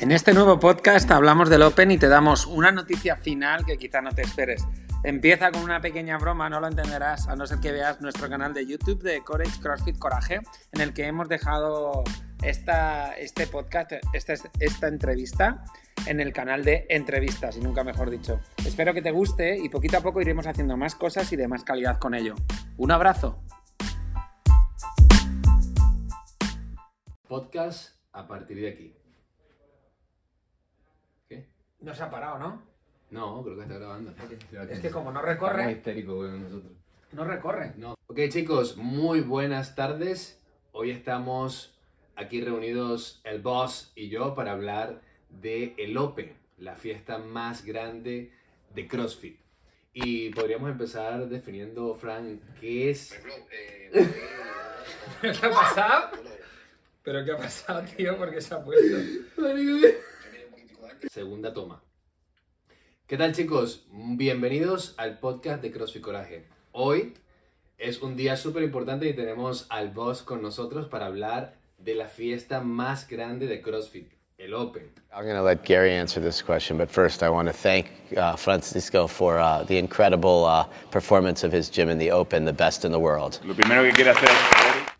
En este nuevo podcast hablamos del Open y te damos una noticia final que quizá no te esperes. Empieza con una pequeña broma, no lo entenderás, a no ser que veas nuestro canal de YouTube de Courage CrossFit Coraje, en el que hemos dejado esta, este podcast, esta, esta entrevista en el canal de entrevistas, y nunca mejor dicho. Espero que te guste y poquito a poco iremos haciendo más cosas y de más calidad con ello. Un abrazo. Podcast a partir de aquí. No se ha parado, ¿no? No, creo que está grabando. Es que como no Estamos recorre, histéricos, güey, nosotros. no recorre. No. Ok, chicos, muy buenas tardes. Hoy estamos aquí reunidos el boss y yo para hablar de el Open, la fiesta más grande de CrossFit. Y podríamos empezar definiendo, Frank, qué es. ¿Qué ha pasado? ¿Pero qué ha pasado, tío? ¿Por qué se ha puesto? Segunda toma. ¿Qué tal chicos? Bienvenidos al podcast de CrossFit Coraje. Hoy es un día súper importante y tenemos al boss con nosotros para hablar de la fiesta más grande de CrossFit, el Open. I'm going to let Gary answer this question, but first I want to thank uh, Francisco for uh, the incredible uh, performance of his gym in the Open, the best in the world. Lo primero que quiere hacer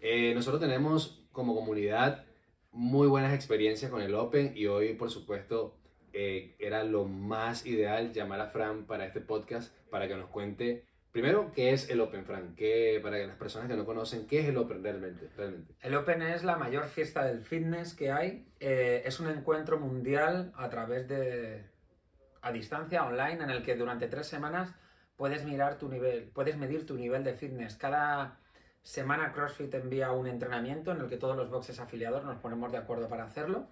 Eh, nosotros tenemos como comunidad muy buenas experiencias con el Open y hoy, por supuesto, eh, era lo más ideal llamar a Fran para este podcast para que nos cuente primero qué es el Open, Fran, ¿Qué, para las personas que no conocen, qué es el Open realmente. realmente? El Open es la mayor fiesta del fitness que hay. Eh, es un encuentro mundial a través de. a distancia, online, en el que durante tres semanas puedes mirar tu nivel, puedes medir tu nivel de fitness. Cada semana CrossFit envía un entrenamiento en el que todos los boxes afiliados nos ponemos de acuerdo para hacerlo.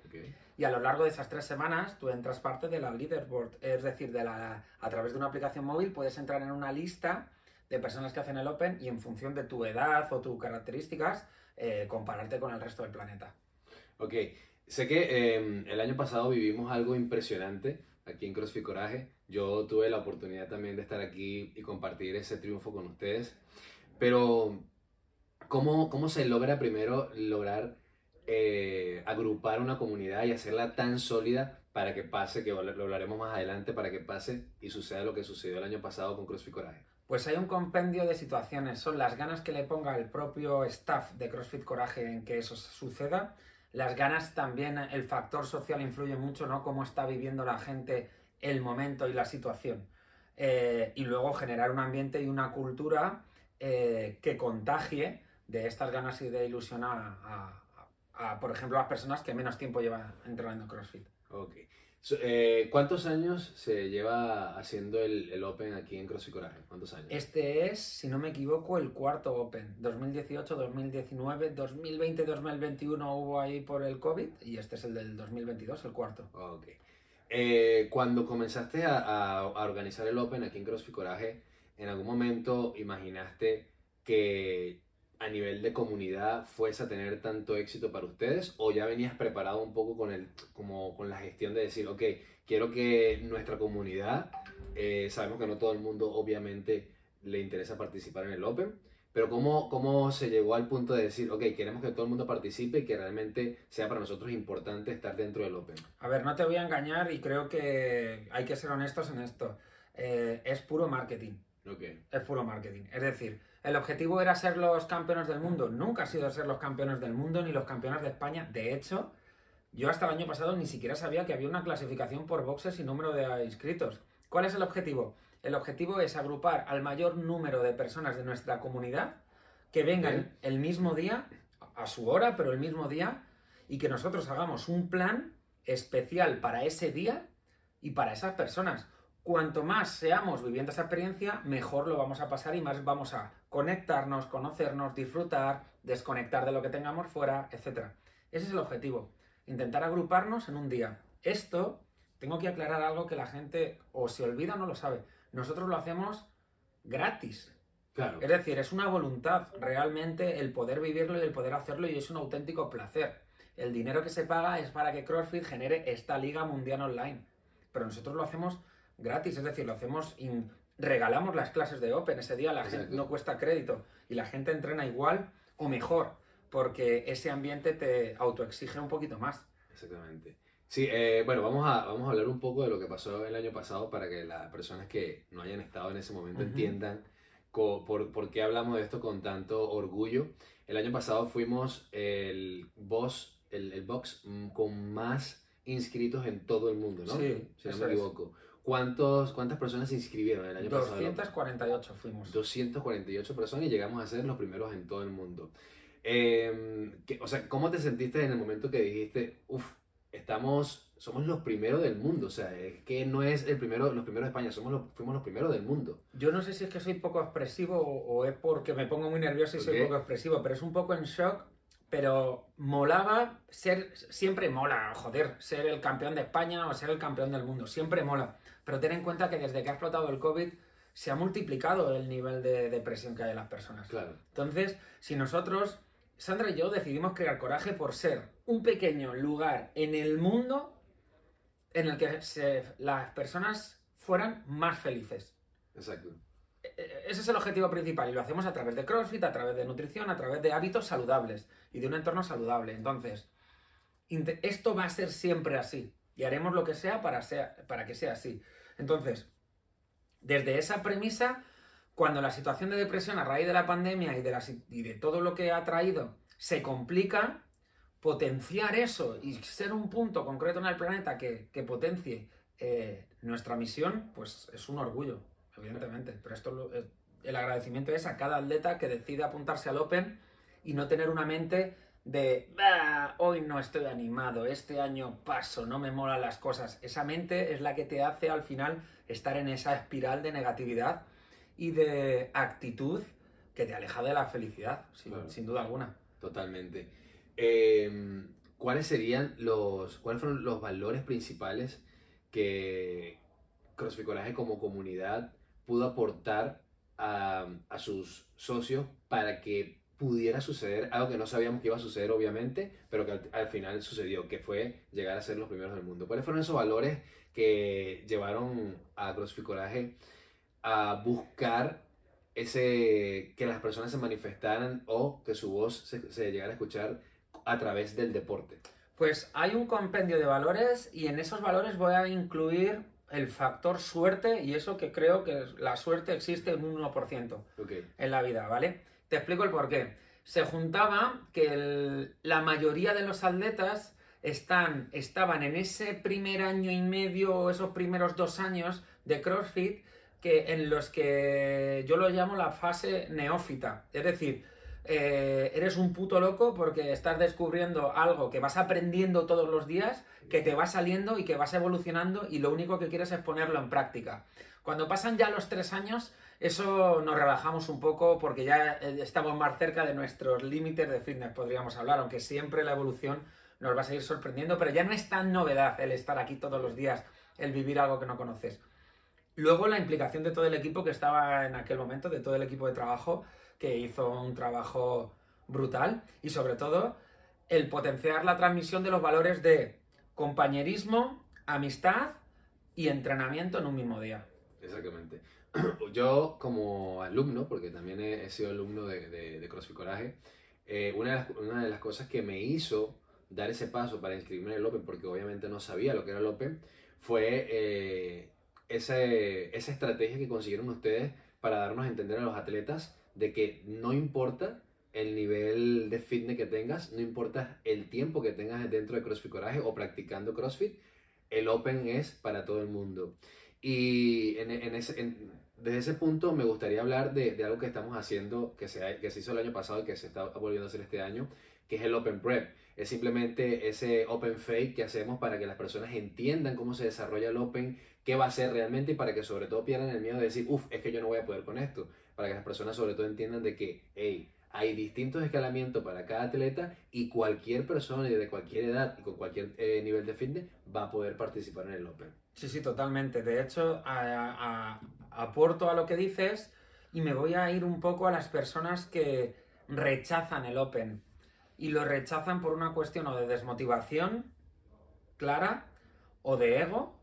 Y a lo largo de esas tres semanas tú entras parte de la leaderboard, es decir, de la, a través de una aplicación móvil puedes entrar en una lista de personas que hacen el Open y en función de tu edad o tus características eh, compararte con el resto del planeta. Ok, sé que eh, el año pasado vivimos algo impresionante aquí en CrossFit Coraje. Yo tuve la oportunidad también de estar aquí y compartir ese triunfo con ustedes. Pero, ¿cómo, cómo se logra primero lograr eh, agrupar una comunidad y hacerla tan sólida para que pase, que lo hablaremos más adelante, para que pase y suceda lo que sucedió el año pasado con CrossFit Coraje? Pues hay un compendio de situaciones, son las ganas que le ponga el propio staff de CrossFit Coraje en que eso suceda, las ganas también, el factor social influye mucho, ¿no? Cómo está viviendo la gente el momento y la situación. Eh, y luego generar un ambiente y una cultura eh, que contagie de estas ganas y de ilusión a, a- a, por ejemplo, a las personas que menos tiempo llevan entrenando CrossFit. Ok. So, eh, ¿Cuántos años se lleva haciendo el, el Open aquí en CrossFit Coraje? ¿Cuántos años? Este es, si no me equivoco, el cuarto Open. 2018, 2019, 2020, 2021 hubo ahí por el COVID y este es el del 2022, el cuarto. Ok. Eh, cuando comenzaste a, a- a organizar el Open aquí en CrossFit Coraje, ¿en algún momento imaginaste que a nivel de comunidad fuese a tener tanto éxito para ustedes? ¿O ya venías preparado un poco con, el, como, con la gestión de decir, ok, quiero que nuestra comunidad, eh, sabemos que no todo el mundo obviamente le interesa participar en el Open, pero ¿cómo, ¿cómo se llegó al punto de decir, ok, queremos que todo el mundo participe y que realmente sea para nosotros importante estar dentro del Open? A ver, no te voy a engañar y creo que hay que ser honestos en esto. Eh, es puro marketing. Ok. Es puro marketing. Es decir, ¿el objetivo era ser los campeones del mundo? Nunca ha sido ser los campeones del mundo ni los campeones de España. De hecho, yo hasta el año pasado ni siquiera sabía que había una clasificación por boxes y número de inscritos. ¿Cuál es el objetivo? El objetivo es agrupar al mayor número de personas de nuestra comunidad que vengan el mismo día, a su hora, pero el mismo día, y que nosotros hagamos un plan especial para ese día y para esas personas. Cuanto más seamos viviendo esa experiencia, mejor lo vamos a pasar y más vamos a conectarnos, conocernos, disfrutar, desconectar de lo que tengamos fuera, etc. Ese es el objetivo, intentar agruparnos en un día. Esto, tengo que aclarar algo que la gente o se olvida o no lo sabe. Nosotros lo hacemos gratis. Claro. Es decir, es una voluntad realmente el poder vivirlo y el poder hacerlo y es un auténtico placer. El dinero que se paga es para que CrossFit genere esta liga mundial online. Pero nosotros lo hacemos gratis, es decir, lo hacemos, in- regalamos las clases de Open ese día, la gente Exacto. no cuesta crédito y la gente entrena igual o mejor, porque ese ambiente te autoexige un poquito más. Exactamente. Sí, eh, bueno, vamos a, vamos a hablar un poco de lo que pasó el año pasado para que las personas que no hayan estado en ese momento Ujú. entiendan co- por, por qué hablamos de esto con tanto orgullo. El año pasado fuimos el boss, el, el box mm, con más inscritos en todo el mundo, ¿no? Sí, si no me es. ¿Cuántos, ¿Cuántas personas se inscribieron el año pasado? 248 fuimos. 248 personas y llegamos a ser los primeros en todo el mundo. Eh, que- o sea, ¿cómo te sentiste en el momento que dijiste, uff, estamos, somos los primeros del mundo? O sea, es que no es el primero, los primeros de España, somos los, fuimos los primeros del mundo. Yo no sé si es que soy poco expresivo o, o es porque me pongo muy nervioso y ¿Por soy qué? poco expresivo, pero es un poco en shock. Pero molaba ser, siempre mola, joder, ser el campeón de España o ser el campeón del mundo, siempre mola. Pero ten en cuenta que desde que ha explotado el COVID se ha multiplicado el nivel de depresión que hay en las personas. Claro, Entonces, si nosotros, Sandra y yo, decidimos crear coraje por ser un pequeño lugar en el mundo en el que se- las personas fueran más felices. exacto. Eh, Ese es el objetivo principal y lo hacemos a través de CrossFit, a través de nutrición, a través de hábitos saludables y de un entorno saludable. Entonces, esto va a ser siempre así y haremos lo que sea para, sea- para que sea así. Entonces, desde esa premisa, cuando la situación de depresión a raíz de la pandemia y de, todo lo que ha traído se complica, potenciar eso y ser un punto concreto en el planeta que, potencie eh, nuestra misión, pues es un orgullo, evidentemente. Pero esto eh, el agradecimiento es a cada atleta que decide apuntarse al Open y no tener una mente de "Bah, hoy no estoy animado, este año paso, no me molan las cosas. Esa mente es la que te hace al final estar en esa espiral de negatividad y de actitud que te aleja de la felicidad, sin, Claro. sin duda alguna. Totalmente. Eh, ¿Cuáles serían los, cuáles fueron los valores principales que CrossFit Coraje como comunidad pudo aportar a, a sus socios para que pudiera suceder algo que no sabíamos que iba a suceder obviamente, pero que al, al final sucedió, que fue llegar a ser los primeros del mundo? ¿Cuáles fueron esos valores que llevaron a CrossFit Coraje a buscar ese que las personas se manifestaran o que su voz se, se llegara a escuchar a través del deporte. Pues hay un compendio de valores y en esos valores voy a incluir el factor suerte y eso que creo que la suerte existe en un 1% Ok, en la vida, ¿vale? Te explico el porqué. Se juntaba que la mayoría de los atletas están, estaban en ese primer año y medio esos primeros dos años de CrossFit que, en los que yo lo llamo la fase neófita. Es decir, eh, eres un puto loco porque estás descubriendo algo que vas aprendiendo todos los días, que te va saliendo y que vas evolucionando y lo único que quieres es ponerlo en práctica. Cuando pasan ya los tres años, eso nos relajamos un poco porque ya eh, estamos más cerca de nuestros límites de fitness, podríamos hablar, aunque siempre la evolución nos va a seguir sorprendiendo, pero ya no es tan novedad el estar aquí todos los días, el vivir algo que no conoces. Luego la implicación de todo el equipo que estaba en aquel momento, de todo el equipo de trabajo, que hizo un trabajo brutal y sobre todo el potenciar la transmisión de los valores de compañerismo, amistad y entrenamiento en un mismo día. exactamente. Yo como alumno, porque también he, he sido alumno de, de, de CrossFit Coraje, eh, una, de las, una de las cosas que me hizo dar ese paso para inscribirme en el Open, porque obviamente no sabía lo que era el Open, fue eh, esa estrategia que consiguieron ustedes para darnos a entender a los atletas de que no importa el nivel de fitness que tengas, no importa el tiempo que tengas dentro de CrossFit Coraje o practicando CrossFit, el Open es para todo el mundo. Y en, en ese, en- desde ese punto me gustaría hablar de, algo que estamos haciendo, que se, ha- que se hizo el año pasado y que se está volviendo a hacer este año, que es el Open Prep. Es simplemente ese Open Fake que hacemos para que las personas entiendan cómo se desarrolla el Open, qué va a ser realmente y para que sobre todo pierdan el miedo de decir, uff, es que yo no voy a poder con esto. Para que las personas sobre todo entiendan de que, hey, hay distintos escalamientos para cada atleta y cualquier persona y de cualquier edad y con cualquier eh, nivel de fitness va a poder participar en el Open. Sí, sí, totalmente. De hecho, a- a- aporto a lo que dices y me voy a ir un poco a las personas que rechazan el Open. Y lo rechazan por una cuestión o de desmotivación clara, o de ego,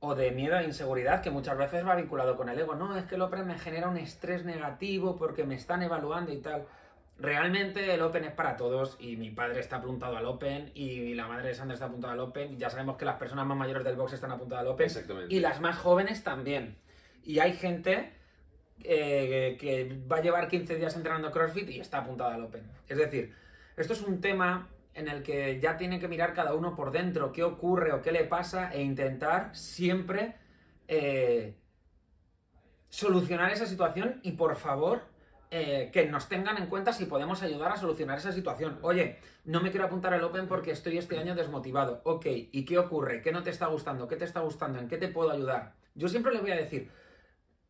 o de miedo e inseguridad, que muchas veces va vinculado con el ego. No, es que el Open me genera un estrés negativo porque me están evaluando y tal. Realmente el Open es para todos y mi padre está apuntado al Open y la madre de Sandra está apuntada al Open. Ya sabemos que las personas más mayores del box están apuntadas al Open Exactamente. y las más jóvenes también. Y hay gente eh, que va a llevar 15 días entrenando CrossFit y está apuntada al Open. Es decir, esto es un tema en el que ya tiene que mirar cada uno por dentro qué ocurre o qué le pasa e intentar siempre eh, solucionar esa situación y por favor eh, que nos tengan en cuenta si podemos ayudar a solucionar esa situación. Oye, no me quiero apuntar al Open porque estoy este año desmotivado. Ok, ¿y qué ocurre? ¿Qué no te está gustando? ¿Qué te está gustando? ¿En qué te puedo ayudar? Yo siempre le voy a decir,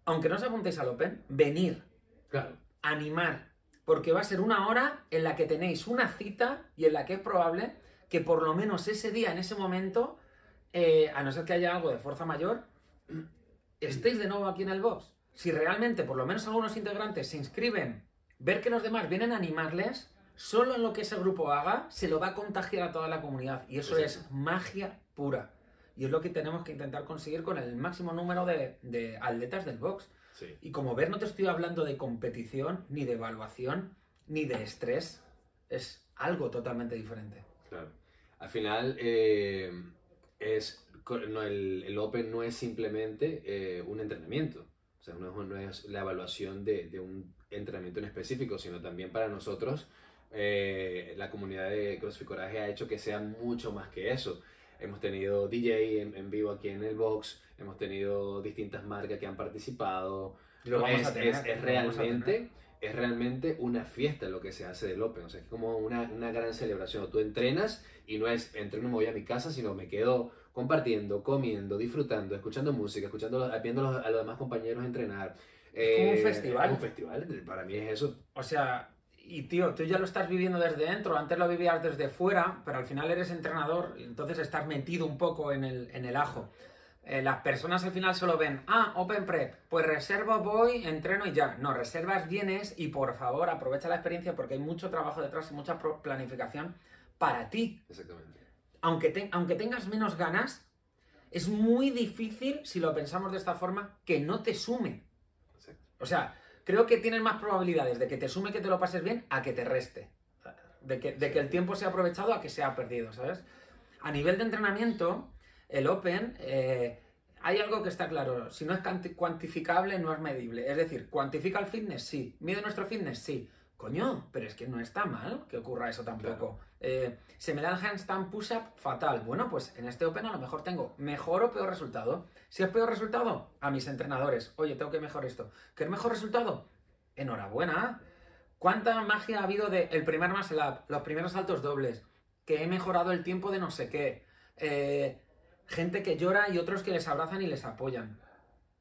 aunque no os apuntéis al Open, venir, Claro. animar, porque va a ser una hora en la que tenéis una cita y en la que es probable que por lo menos ese día, en ese momento, eh, a no ser que haya algo de fuerza mayor, estéis de nuevo aquí en el box. Si realmente por lo menos algunos integrantes se inscriben, ver que los demás vienen a animarles, solo en lo que ese grupo haga se lo va a contagiar a toda la comunidad. Y eso Exacto. es magia pura. Y es lo que tenemos que intentar conseguir con el máximo número de, de atletas del box. Sí. Y como ver, no te estoy hablando de competición, ni de evaluación, ni de estrés. Es algo totalmente diferente. Claro. Al final, eh, es, no, el, el Open no es simplemente eh, un entrenamiento. O sea, no es, no es la evaluación de, de un entrenamiento en específico, sino también para nosotros, eh, la comunidad de CrossFit Coraje ha hecho que sea mucho más que eso. Hemos tenido DJ en, en vivo aquí en el box, hemos tenido distintas marcas que han participado. Lo vamos es, a tener, es- es realmente, es realmente una fiesta lo que se hace del Open. O sea, es como una, una gran celebración. Tú entrenas y no es entreno y me voy a mi casa, sino me quedo compartiendo, comiendo, disfrutando, escuchando música, escuchando, viendo a los, a los demás compañeros entrenar. Es como un Eh, festival. es un festival, para mí es eso. O sea, y tío, tú ya lo estás viviendo desde dentro, antes lo vivías desde fuera, pero al final eres entrenador, entonces estás metido un poco en el, en el ajo. Eh, las personas al final solo ven, ah, Open Prep, pues reservo, voy, entreno y ya. No, reservas, vienes y por favor aprovecha la experiencia porque hay mucho trabajo detrás y mucha planificación para ti. Exactamente. Aunque, te- aunque tengas menos ganas, es muy difícil, si lo pensamos de esta forma, que no te sume. Exacto. O sea, creo que tienes más probabilidades de que te sume que te lo pases bien a que te reste. De que, de que el tiempo sea aprovechado a que sea perdido, ¿sabes? A nivel de entrenamiento, el Open, eh, hay algo que está claro. Si no es cuantificable, no es medible. Es decir, ¿cuantifica el fitness? Sí. ¿Mide nuestro fitness? Sí. Coño, pero es que no está mal que ocurra eso tampoco. Eh, ¿Se me da el handstand push-up? Fatal. Bueno, pues en este Open a lo mejor tengo mejor o peor resultado. Si es peor resultado, a mis entrenadores. Oye, tengo que mejorar esto. ¿Qué es mejor resultado? Enhorabuena. ¿Cuánta magia ha habido de el primer muscle up, los primeros saltos dobles, que he mejorado el tiempo de no sé qué? Eh, gente que llora y otros que les abrazan y les apoyan.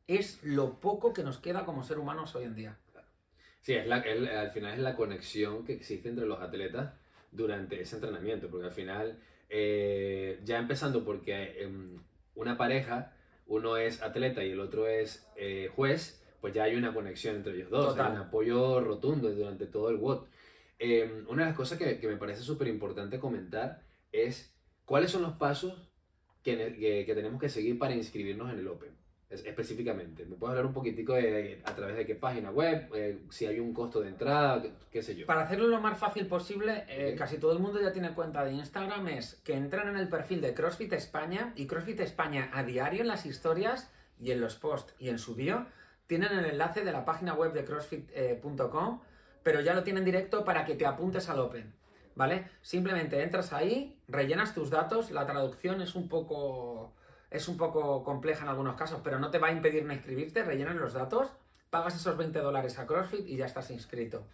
Es lo poco que nos queda como ser humanos hoy en día. Sí, es la, el- al final es la conexión que existe entre los atletas durante ese entrenamiento, porque al final, eh, ya empezando porque em, una pareja, uno es atleta y el otro es eh, juez, pues ya hay una conexión entre ellos dos, Total. hay un apoyo rotundo durante todo el WOD. Em, una de las cosas que, que me parece súper importante comentar es cuáles son los pasos que, que- que tenemos que seguir para inscribirnos en el Open. Es- específicamente. ¿Me puedes hablar un poquitico de a través de qué página web? Eh, si hay un costo de entrada, qué, qué sé yo. Para hacerlo lo más fácil posible, eh, casi todo el mundo ya tiene cuenta de Instagram, es que entran en el perfil de CrossFit España y CrossFit España a diario en las historias y en los posts y en su bio tienen el enlace de la página web de crossfit.com, pero ya lo tienen directo para que te apuntes al Open, ¿vale? Simplemente entras ahí, rellenas tus datos, la traducción es un poco es un poco compleja en algunos casos, pero no te va a impedir no inscribirte, rellenas los datos, pagas esos 20 dólares a CrossFit y ya estás inscrito.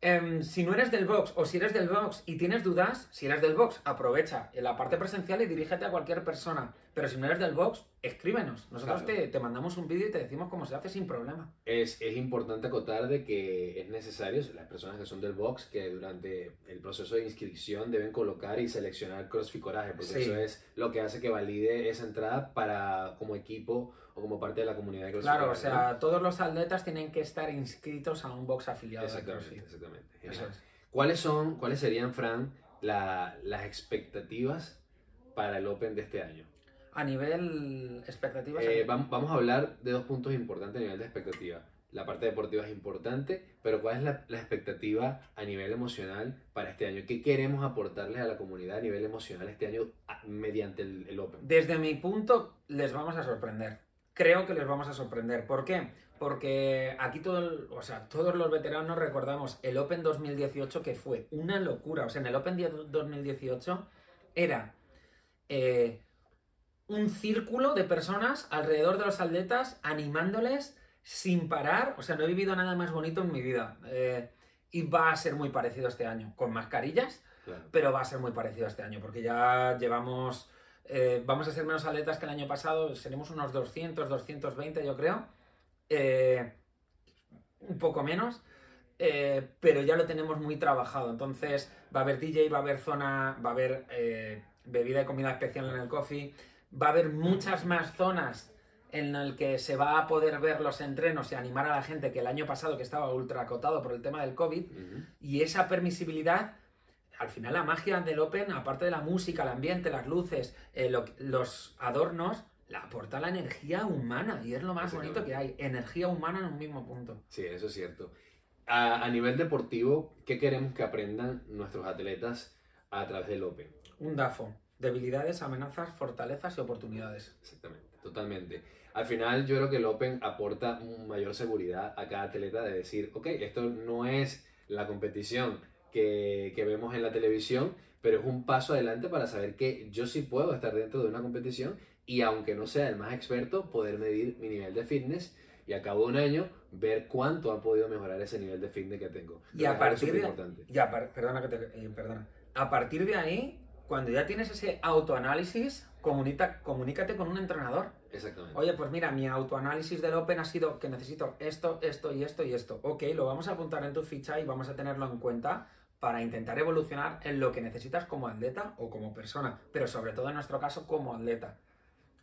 Em, si no eres del box o si eres del box y tienes dudas, si eres del box, aprovecha en la parte presencial y dirígete a cualquier persona. Pero si no eres del box, escríbenos. Nosotros Claro. te, te mandamos un vídeo y te decimos cómo se hace sin problema. Es, es importante acotar de que es necesario, las personas que son del box, que durante el proceso de inscripción deben colocar y seleccionar CrossFit Coraje, porque Sí. eso es lo que hace que valide esa entrada para como equipo o como parte de la comunidad de CrossFit Claro, o Coraje, ¿no? sea, todos los atletas tienen que estar inscritos a un box afiliado de Exactamente, CrossFit. exactamente. Eso Genial. es. ¿Cuáles son, cuáles serían, Fran, la- las expectativas para el Open de este año? A nivel expectativas, Eh, vam- vamos a hablar de dos puntos importantes a nivel de expectativa. la parte deportiva es importante, pero ¿cuál es la, la, expectativa a nivel emocional para este año? ¿Qué queremos aportarles a la comunidad a nivel emocional este año mediante el, el Open? Desde mi punto, les vamos a sorprender. Creo que les vamos a sorprender. ¿Por qué? Porque aquí todo, o sea, todos los veteranos recordamos el Open 2018 que fue una locura. O sea, en el Open 2018 era eh, un círculo de personas alrededor de los atletas animándoles sin parar. O sea, no he vivido nada más bonito en mi vida. Eh, y va a ser muy parecido este año, con mascarillas, claro. pero va a ser muy parecido este año, porque ya llevamos, eh, vamos a ser menos atletas que el año pasado, seremos unos 200, 220 yo creo, eh, un poco menos, eh, pero ya lo tenemos muy trabajado, entonces va a haber DJ, va a haber zona, va a haber eh, bebida y comida especial en el coffee, va a haber muchas más zonas en el que se va a poder ver los entrenos y animar a la gente que el año pasado que estaba ultra acotado por el tema del COVID uh -huh. y esa permisibilidad, al final la magia del Open, aparte de la música, el ambiente, las luces, eh, lo, los adornos, la aporta la energía humana y es lo más bonito que hay, energía humana en un mismo punto. Sí, eso es cierto. A, a nivel deportivo, ¿qué queremos que aprendan nuestros atletas a través del Open? Un DAFO, debilidades, amenazas, fortalezas y oportunidades. Exactamente, totalmente al final yo creo que el Open aporta mayor seguridad a cada atleta de decir, ok, esto no es la competición que, que, vemos en la televisión, pero es un paso adelante para saber que yo sí puedo estar dentro de una competición y aunque no sea el más experto, poder medir mi nivel de fitness y a cabo de un año ver cuánto ha podido mejorar ese nivel de fitness que tengo. Y a partir de, ya, perdona que te, eh, perdona. A partir de ahí, cuando ya tienes ese autoanálisis, comunica, comunícate con un entrenador. Exactamente. Oye, pues mira, mi autoanálisis del Open ha sido que necesito esto, esto y esto y esto. Ok, lo vamos a apuntar en tu ficha y vamos a tenerlo en cuenta para intentar evolucionar en lo que necesitas como atleta o como persona, pero sobre todo en nuestro caso como atleta.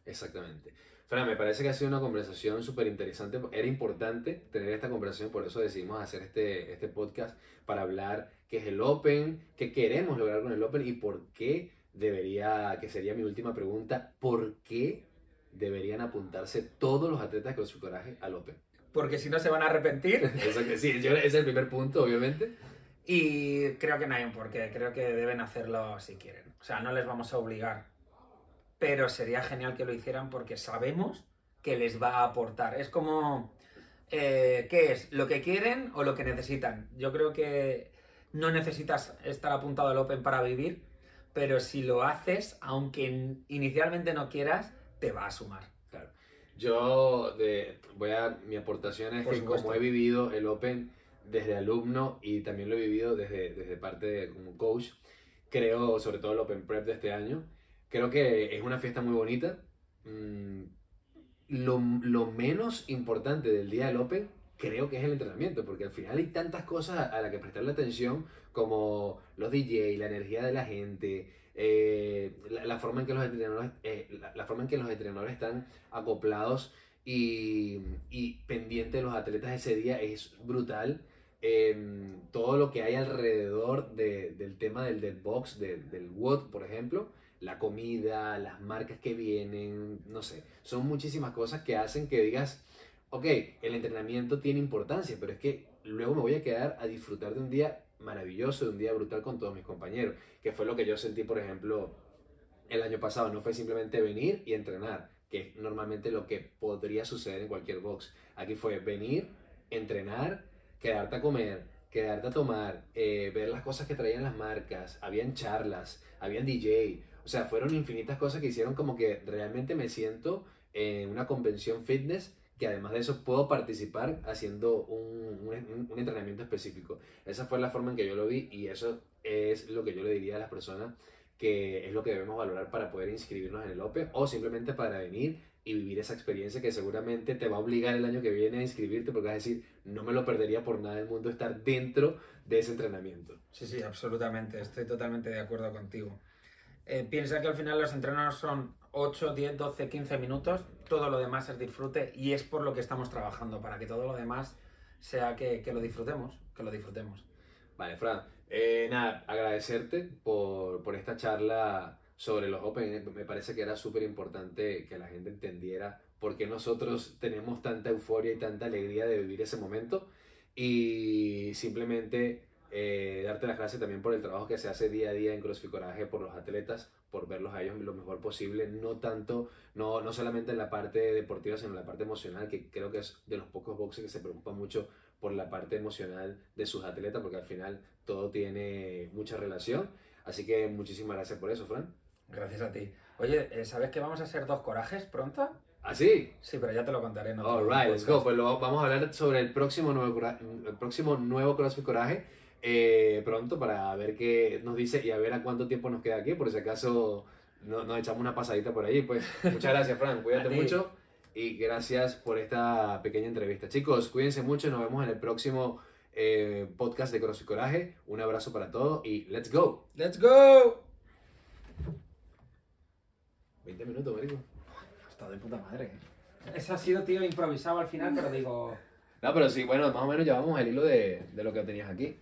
Exactamente. Fran, me parece que ha sido una conversación súper interesante. Era importante tener esta conversación, por eso decidimos hacer este, este podcast para hablar qué es el Open, qué queremos lograr con el Open y por qué debería, que sería mi última pregunta, ¿por qué deberían apuntarse todos los atletas con su coraje al Open? Porque si no se van a arrepentir. Exacto, sí, ese es el primer punto, obviamente. Y creo que no hay un porqué, creo que deben hacerlo si quieren. O sea, no les vamos a obligar. Pero sería genial que lo hicieran porque sabemos que les va a aportar. Es como, eh, ¿qué es? ¿Lo que quieren o lo que necesitan? Yo creo que no necesitas estar apuntado al Open para vivir, pero si lo haces, aunque inicialmente no quieras, te va a sumar. Claro. Yo de, voy a mi aportación es Por que supuesto. como he vivido el Open desde alumno y también lo he vivido desde, desde parte de, como coach, creo, sobre todo el Open Prep de este año, creo que es una fiesta muy bonita. Mm, lo, lo, menos importante del día del Open creo que es el entrenamiento, porque al final hay tantas cosas a las que prestarle atención como los DJ, la energía de la gente, eh, la, la, forma en que los entrenadores, eh, la, la, forma en que los entrenadores están acoplados y, y pendientes de los atletas ese día es brutal. Eh, todo lo que hay alrededor de, del tema del dead box, de, del WOD, por ejemplo, la comida, las marcas que vienen, no sé, son muchísimas cosas que hacen que digas, ok, el entrenamiento tiene importancia, pero es que luego me voy a quedar a disfrutar de un día maravilloso, de un día brutal con todos mis compañeros, que fue lo que yo sentí, por ejemplo, el año pasado. No fue simplemente venir y entrenar, que es normalmente lo que podría suceder en cualquier box. Aquí fue venir, entrenar, quedarte a comer, quedarte a tomar, eh, ver las cosas que traían las marcas, habían charlas, habían DJ, o sea, fueron infinitas cosas que hicieron como que realmente me siento en una convención fitness que además de eso puedo participar haciendo un, un, entrenamiento específico. Esa fue la forma en que yo lo vi y eso es lo que yo le diría a las personas que es lo que debemos valorar para poder inscribirnos en el Open o simplemente para venir y vivir esa experiencia que seguramente te va a obligar el año que viene a inscribirte porque vas a decir, no me lo perdería por nada del mundo estar dentro de ese entrenamiento. Sí, sí, absolutamente, estoy totalmente de acuerdo contigo. Eh, piensa que al final los entrenos son 8, 10, 12, 15 minutos, todo lo demás es disfrute y es por lo que estamos trabajando, para que todo lo demás sea que, que lo disfrutemos, que lo disfrutemos. Vale, Fran, eh, nada, agradecerte por, por esta charla sobre los Open. Me parece que era súper importante que la gente entendiera por qué nosotros tenemos tanta euforia y tanta alegría de vivir ese momento. Y simplemente eh, darte las gracias también por el trabajo que se hace día a día en CrossFit Coraje por los atletas, por verlos a ellos lo mejor posible, no tanto, no, no solamente en la parte deportiva, sino en la parte emocional, que creo que es de los pocos boxes que se preocupan mucho por la parte emocional de sus atletas, porque al final todo tiene mucha relación. Así que muchísimas gracias por eso, Fran. Gracias a ti. Oye, eh, ¿sabes que vamos a hacer dos corajes pronto? ¿Ah, sí? Sí, pero ya te lo contaré. otro All right, let's go. Pues lo- vamos a hablar sobre el próximo nuevo, el próximo nuevo CrossFit Coraje eh, pronto para ver qué nos dice y a ver a cuánto tiempo nos queda aquí, por si acaso no- nos echamos una pasadita por ahí. Pues muchas gracias, Fran. Cuídate mucho y gracias por esta pequeña entrevista. Chicos, cuídense mucho. Nos vemos en el próximo eh, podcast de CrossFit Coraje. Un abrazo para todos y let's go. ¡Let's go! 20 minutos, marico. Está de puta madre. Eso ha sido, tío, improvisado al final, pero digo... No, pero sí, bueno, más o menos llevamos el hilo de, de lo que tenías aquí.